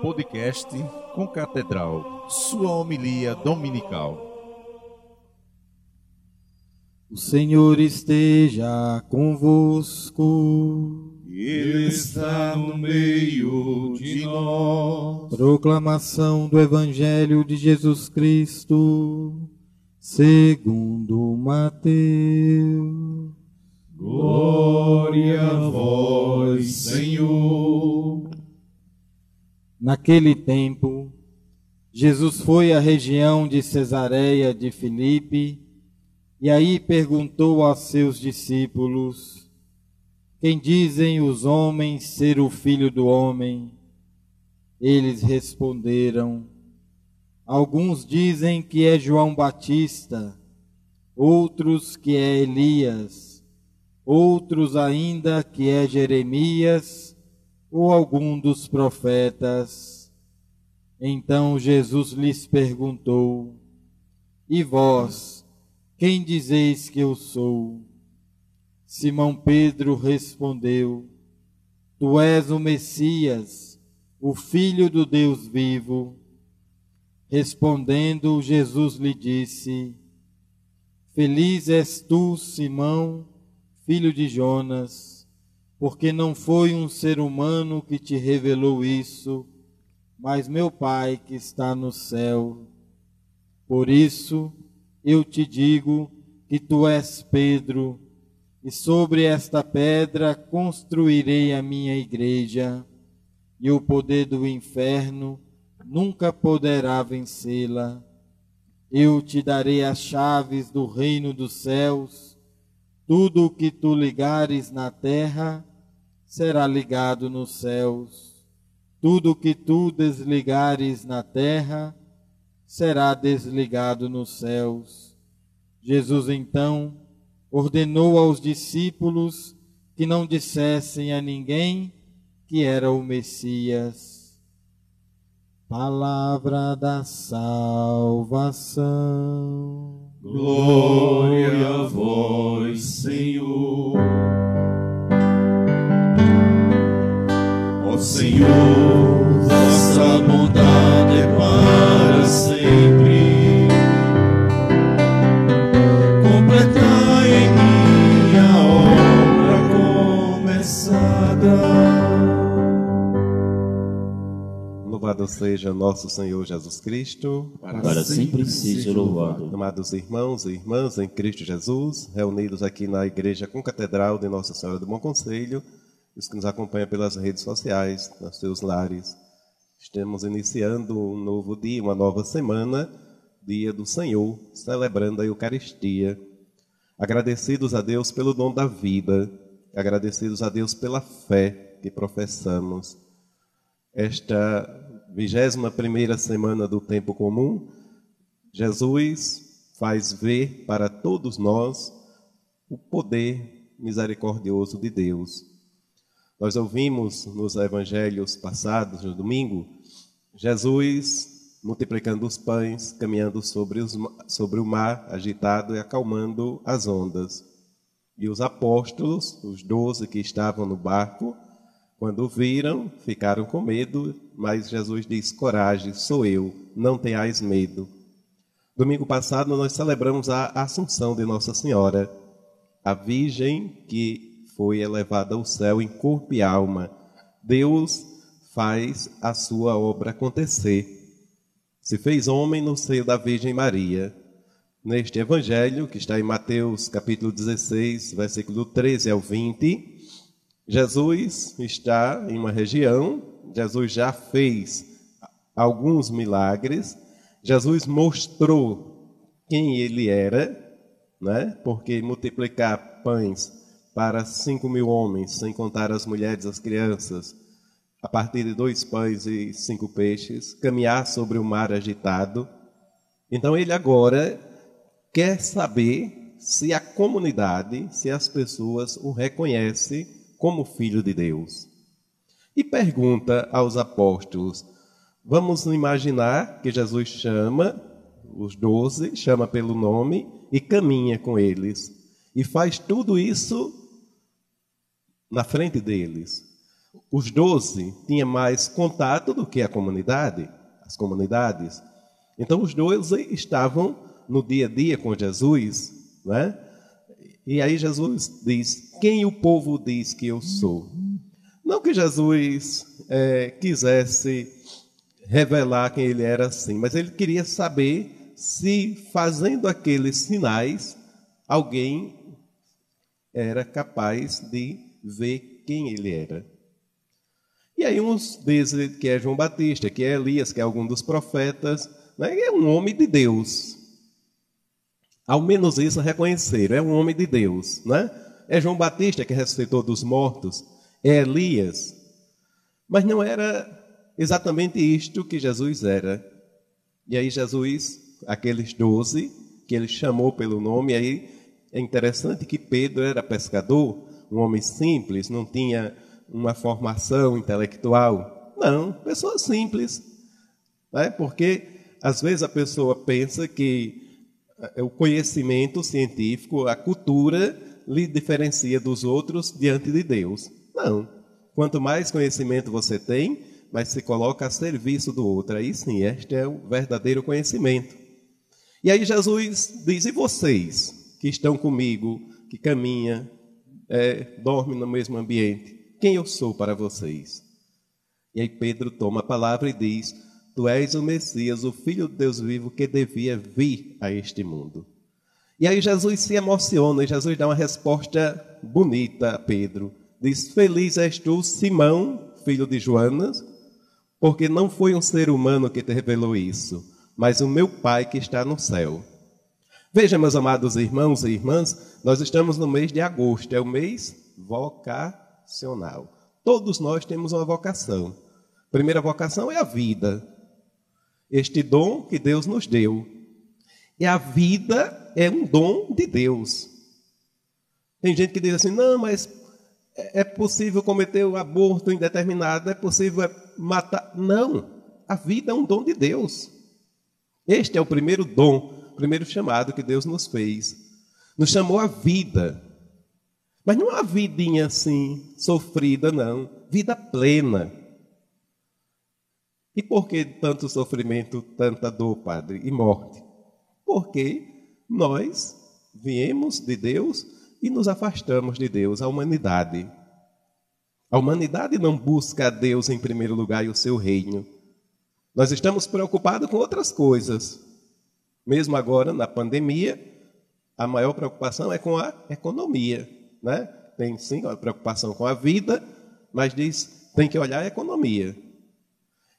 Podcast com Catedral, sua homilia dominical. O Senhor esteja convosco. Ele está no meio de nós. Proclamação do Evangelho de Jesus Cristo, segundo Mateus. Glória a vós, Senhor. Naquele tempo, Jesus foi à região de Cesareia de Filipe e aí perguntou aos seus discípulos: Quem dizem os homens ser o filho do homem? Eles responderam: Alguns dizem que é João Batista, outros que é Elias, outros ainda que é Jeremias ou algum dos profetas. Então Jesus lhes perguntou: E vós, quem dizeis que eu sou? Simão Pedro respondeu: Tu és o Messias, o Filho do Deus vivo. Respondendo, Jesus lhe disse: Feliz és tu, Simão, filho de Jonas porque não foi um ser humano que te revelou isso, mas meu Pai que está no céu. Por isso eu te digo que tu és Pedro, e sobre esta pedra construirei a minha igreja, e o poder do inferno nunca poderá vencê-la. Eu te darei as chaves do reino dos céus. Tudo o que tu ligares na terra será ligado nos céus. Tudo que tu desligares na terra será desligado nos céus. Jesus então ordenou aos discípulos que não dissessem a ninguém que era o Messias. Palavra da salvação. Glória a vós, Senhor. Senhor, vossa bondade é para Louvado seja nosso Senhor Jesus Cristo. Para, para sempre seja louvado. Amados irmãos e irmãs em Cristo Jesus, reunidos aqui na Igreja Concatedral de Nossa Senhora do Bom Conselho, os que nos acompanham pelas redes sociais, nos seus lares. Estamos iniciando um novo dia, uma nova semana, dia do Senhor, celebrando a Eucaristia. Agradecidos a Deus pelo dom da vida, agradecidos a Deus pela fé que professamos. Esta vigésima primeira semana do tempo comum, Jesus faz ver para todos nós o poder misericordioso de Deus. Nós ouvimos nos evangelhos passados, no domingo, Jesus multiplicando os pães, caminhando sobre, os, sobre o mar agitado e acalmando as ondas. E os apóstolos, os doze que estavam no barco, quando viram, ficaram com medo, mas Jesus diz: Coragem, sou eu, não tenhais medo. Domingo passado nós celebramos a Assunção de Nossa Senhora, a Virgem que foi elevada ao céu em corpo e alma. Deus faz a sua obra acontecer. Se fez homem no seio da Virgem Maria. Neste evangelho, que está em Mateus capítulo 16, versículo 13 ao 20, Jesus está em uma região, Jesus já fez alguns milagres, Jesus mostrou quem ele era, né? porque multiplicar pães para cinco mil homens, sem contar as mulheres e as crianças, a partir de dois pães e cinco peixes, caminhar sobre o mar agitado. Então ele agora quer saber se a comunidade, se as pessoas o reconhecem como filho de Deus. E pergunta aos apóstolos: Vamos imaginar que Jesus chama os doze, chama pelo nome e caminha com eles. E faz tudo isso na frente deles. Os doze tinham mais contato do que a comunidade, as comunidades. Então os doze estavam no dia a dia com Jesus, né? E aí Jesus diz: Quem o povo diz que eu sou? Não que Jesus é, quisesse revelar quem ele era assim, mas ele queria saber se fazendo aqueles sinais alguém era capaz de ver quem ele era. E aí uns dizem que é João Batista, que é Elias, que é algum dos profetas, né? é um homem de Deus. Ao menos isso reconheceram, é um homem de Deus. Né? É João Batista que ressuscitou dos mortos, é Elias. Mas não era exatamente isto que Jesus era. E aí Jesus, aqueles doze, que ele chamou pelo nome, aí é interessante que Pedro era pescador, um homem simples, não tinha uma formação intelectual. Não, pessoa simples. Né? Porque às vezes a pessoa pensa que o conhecimento científico, a cultura, lhe diferencia dos outros diante de Deus. Não. Quanto mais conhecimento você tem, mais se coloca a serviço do outro. Aí sim, este é o verdadeiro conhecimento. E aí Jesus diz: E vocês que estão comigo, que caminham, é, dormem no mesmo ambiente, quem eu sou para vocês? E aí Pedro toma a palavra e diz: Tu és o Messias, o Filho de Deus vivo que devia vir a este mundo. E aí Jesus se emociona e Jesus dá uma resposta bonita a Pedro. Diz: Feliz és tu, Simão, filho de Joanas, porque não foi um ser humano que te revelou isso, mas o meu Pai que está no céu. Veja, meus amados irmãos e irmãs, nós estamos no mês de agosto, é o mês vocacional. Todos nós temos uma vocação. Primeira vocação é a vida. Este dom que Deus nos deu. E a vida é um dom de Deus. Tem gente que diz assim: não, mas é, é possível cometer o um aborto indeterminado, é possível matar. Não, a vida é um dom de Deus. Este é o primeiro dom, o primeiro chamado que Deus nos fez. Nos chamou a vida. Mas não uma vidinha assim, sofrida, não. Vida plena. E por que tanto sofrimento, tanta dor, Padre, e morte? Porque nós viemos de Deus e nos afastamos de Deus, a humanidade. A humanidade não busca a Deus em primeiro lugar e o seu reino. Nós estamos preocupados com outras coisas. Mesmo agora, na pandemia, a maior preocupação é com a economia. Né? Tem sim a preocupação com a vida, mas diz tem que olhar a economia.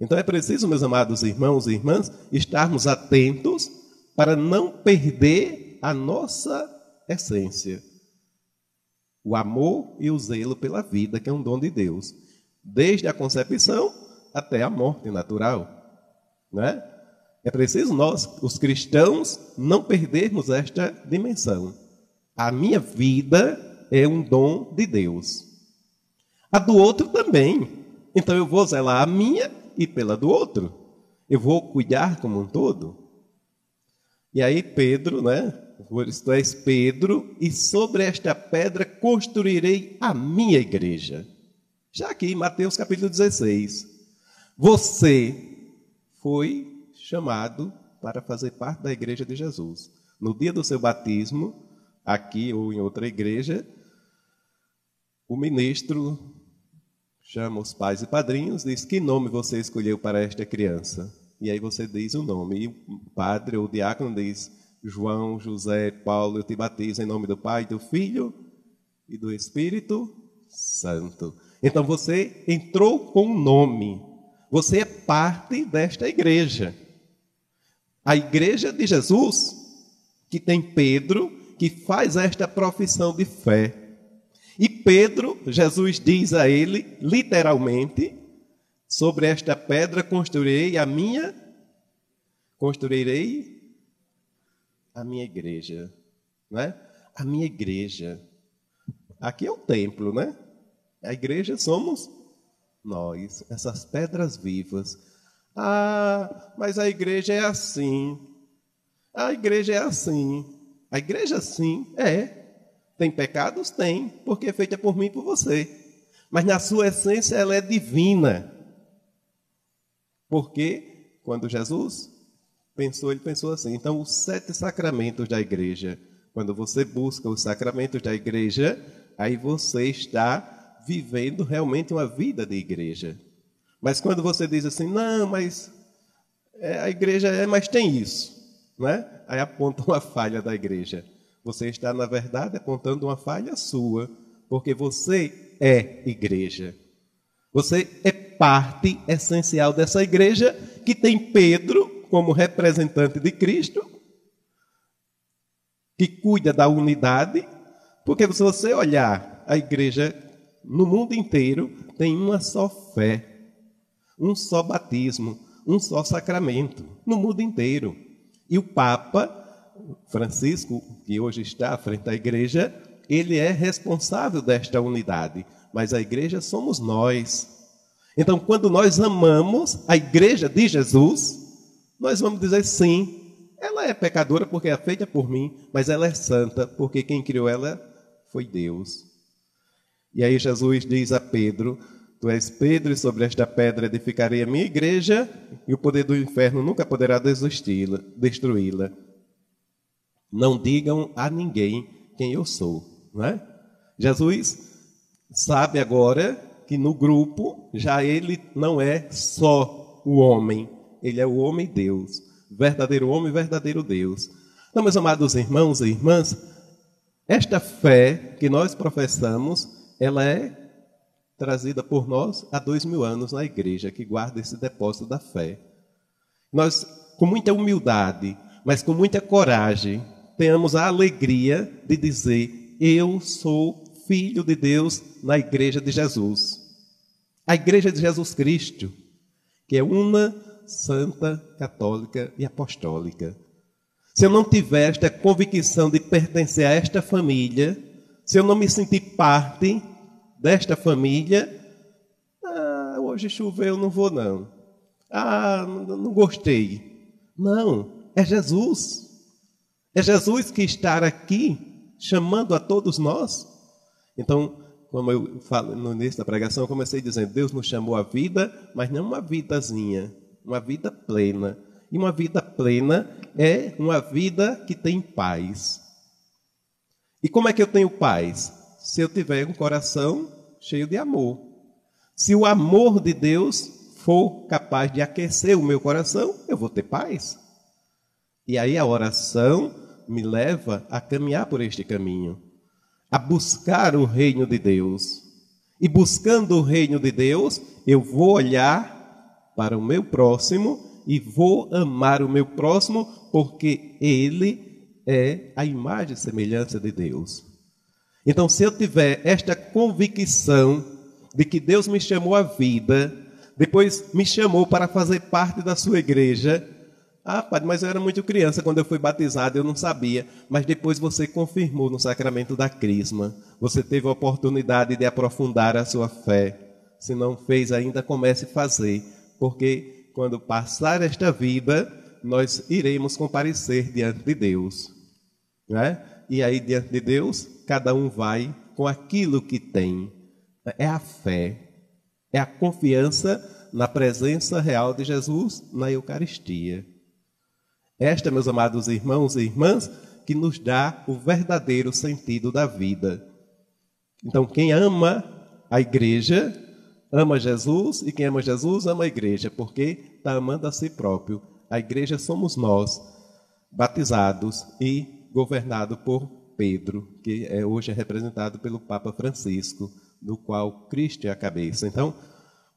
Então é preciso, meus amados irmãos e irmãs, estarmos atentos para não perder a nossa essência o amor e o zelo pela vida, que é um dom de Deus, desde a concepção até a morte natural. Né? É preciso nós, os cristãos, não perdermos esta dimensão. A minha vida é um dom de Deus. A do outro também. Então eu vou zelar a minha e pela do outro. Eu vou cuidar como um todo. E aí Pedro, né, tu és Pedro, e sobre esta pedra construirei a minha igreja. Já aqui em Mateus capítulo 16. Você foi chamado para fazer parte da igreja de Jesus. No dia do seu batismo, aqui ou em outra igreja, o ministro chama os pais e padrinhos, diz: Que nome você escolheu para esta criança? E aí você diz o nome. E o padre ou diácono diz: João, José, Paulo, eu te batizo em nome do Pai, do Filho e do Espírito Santo. Então você entrou com um nome. Você é parte desta igreja. A igreja de Jesus, que tem Pedro, que faz esta profissão de fé. E Pedro, Jesus diz a ele, literalmente, sobre esta pedra construirei a minha, construirei a minha igreja, né? A minha igreja. Aqui é o templo, né? A igreja somos nós, essas pedras vivas. Ah, mas a igreja é assim. A igreja é assim. A igreja sim, é. Tem pecados? Tem, porque é feita por mim e por você. Mas na sua essência ela é divina. Porque quando Jesus pensou, ele pensou assim. Então, os sete sacramentos da igreja, quando você busca os sacramentos da igreja, aí você está vivendo realmente uma vida de igreja. Mas quando você diz assim, não, mas é, a igreja é, mas tem isso, né? Aí aponta uma falha da igreja. Você está, na verdade, apontando uma falha sua, porque você é igreja. Você é parte essencial dessa igreja que tem Pedro como representante de Cristo, que cuida da unidade, porque se você olhar a igreja no mundo inteiro, tem uma só fé, um só batismo, um só sacramento, no mundo inteiro. E o Papa Francisco, que hoje está à frente da igreja, ele é responsável desta unidade, mas a igreja somos nós. Então, quando nós amamos a igreja de Jesus, nós vamos dizer sim, ela é pecadora porque é feita por mim, mas ela é santa porque quem criou ela foi Deus. E aí Jesus diz a Pedro: Tu és Pedro, e sobre esta pedra edificarei a minha igreja, e o poder do inferno nunca poderá destruí-la. Não digam a ninguém quem eu sou. Não é? Jesus sabe agora que no grupo já ele não é só o homem, ele é o homem Deus, verdadeiro homem, verdadeiro Deus. Então, meus amados irmãos e irmãs, esta fé que nós professamos, ela é trazida por nós há dois mil anos na igreja, que guarda esse depósito da fé. Nós, com muita humildade, mas com muita coragem, tenhamos a alegria de dizer: Eu sou filho de Deus na igreja de Jesus. A igreja de Jesus Cristo, que é uma, santa, católica e apostólica. Se eu não tiver esta convicção de pertencer a esta família, se eu não me sentir parte desta família, ah, hoje choveu, não vou não. Ah, não gostei. Não, é Jesus. É Jesus que está aqui chamando a todos nós então, como eu falo no início da pregação, eu comecei dizendo: Deus nos chamou a vida, mas não uma vidazinha, uma vida plena. E uma vida plena é uma vida que tem paz. E como é que eu tenho paz? Se eu tiver um coração cheio de amor. Se o amor de Deus for capaz de aquecer o meu coração, eu vou ter paz. E aí a oração me leva a caminhar por este caminho a buscar o reino de Deus. E buscando o reino de Deus, eu vou olhar para o meu próximo e vou amar o meu próximo, porque ele é a imagem e semelhança de Deus. Então, se eu tiver esta convicção de que Deus me chamou à vida, depois me chamou para fazer parte da sua igreja, ah, padre, mas eu era muito criança quando eu fui batizado, eu não sabia. Mas depois você confirmou no sacramento da crisma. Você teve a oportunidade de aprofundar a sua fé. Se não fez ainda, comece a fazer. Porque quando passar esta vida, nós iremos comparecer diante de Deus. Né? E aí, diante de Deus, cada um vai com aquilo que tem. É a fé, é a confiança na presença real de Jesus na Eucaristia. Esta, meus amados irmãos e irmãs, que nos dá o verdadeiro sentido da vida. Então, quem ama a igreja, ama Jesus, e quem ama Jesus, ama a igreja, porque está amando a si próprio. A igreja somos nós, batizados e governados por Pedro, que é, hoje é representado pelo Papa Francisco, do qual Cristo é a cabeça. Então,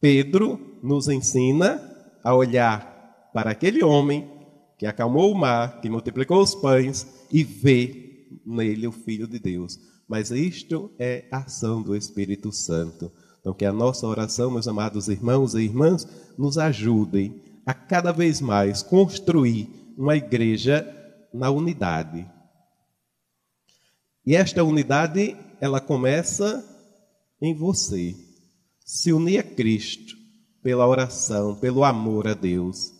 Pedro nos ensina a olhar para aquele homem que acalmou o mar, que multiplicou os pães e vê nele o Filho de Deus. Mas isto é ação do Espírito Santo. Então, que a nossa oração, meus amados irmãos e irmãs, nos ajudem a cada vez mais construir uma igreja na unidade. E esta unidade, ela começa em você. Se unir a Cristo, pela oração, pelo amor a Deus.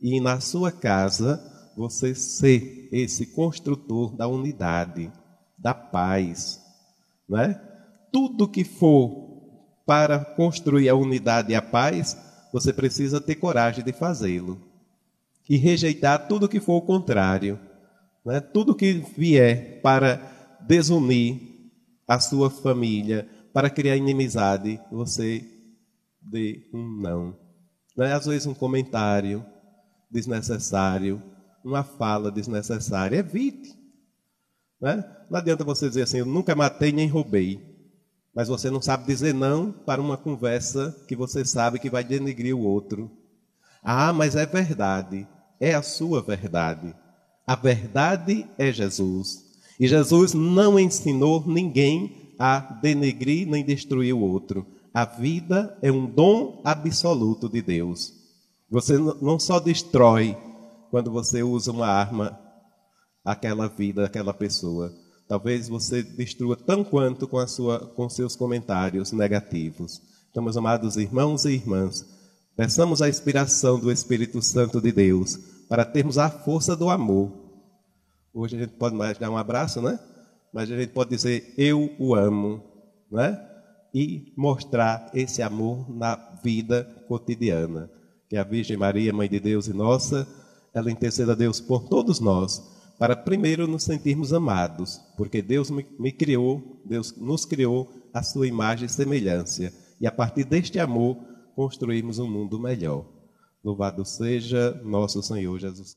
E na sua casa, você ser esse construtor da unidade, da paz. Né? Tudo que for para construir a unidade e a paz, você precisa ter coragem de fazê-lo. E rejeitar tudo que for o contrário. Né? Tudo que vier para desunir a sua família, para criar inimizade, você dê um não. né? Às vezes um comentário desnecessário, uma fala desnecessária, evite. Né? Não adianta você dizer assim, eu nunca matei nem roubei, mas você não sabe dizer não para uma conversa que você sabe que vai denegrir o outro. Ah, mas é verdade, é a sua verdade. A verdade é Jesus. E Jesus não ensinou ninguém a denegrir nem destruir o outro. A vida é um dom absoluto de Deus. Você não só destrói quando você usa uma arma aquela vida daquela pessoa. Talvez você destrua tão quanto com a sua com seus comentários negativos. Então, meus amados irmãos e irmãs, peçamos a inspiração do Espírito Santo de Deus para termos a força do amor. Hoje a gente pode mais dar um abraço, né? Mas a gente pode dizer eu o amo, né? E mostrar esse amor na vida cotidiana. Que a Virgem Maria, Mãe de Deus e nossa, ela interceda a Deus por todos nós, para primeiro nos sentirmos amados, porque Deus me, me criou, Deus nos criou a sua imagem e semelhança, e a partir deste amor construímos um mundo melhor. Louvado seja nosso Senhor Jesus.